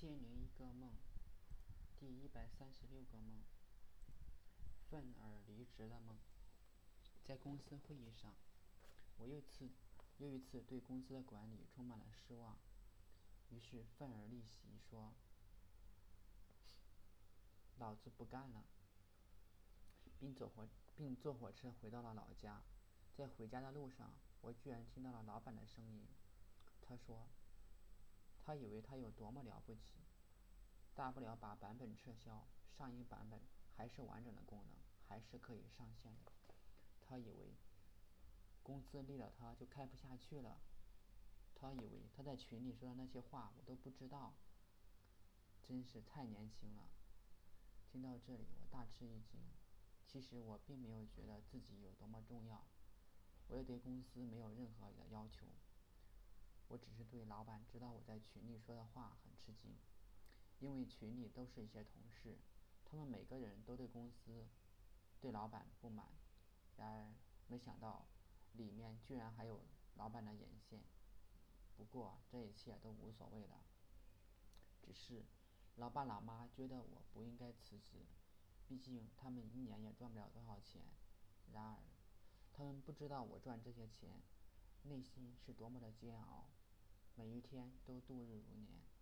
千零一个梦，第一百三十六个梦，愤而离职的梦。在公司会议上，我又次又一次对公司的管理充满了失望，于是愤而离席，说：“老子不干了。”并走火并坐火车回到了老家。在回家的路上，我居然听到了老板的声音。他说。他以为他有多么了不起，大不了把版本撤销，上一版本还是完整的功能，还是可以上线的。他以为公司立了他就开不下去了。他以为他在群里说的那些话我都不知道。真是太年轻了。听到这里，我大吃一惊。其实我并没有觉得自己有多么重要，我也对公司没有任何的要求。我只是对老板知道我在群里说的话很吃惊，因为群里都是一些同事，他们每个人都对公司、对老板不满。然而，没想到里面居然还有老板的眼线。不过这一切都无所谓了，只是老爸老妈觉得我不应该辞职，毕竟他们一年也赚不了多少钱。然而，他们不知道我赚这些钱，内心是多么的煎熬。每天都度日如年。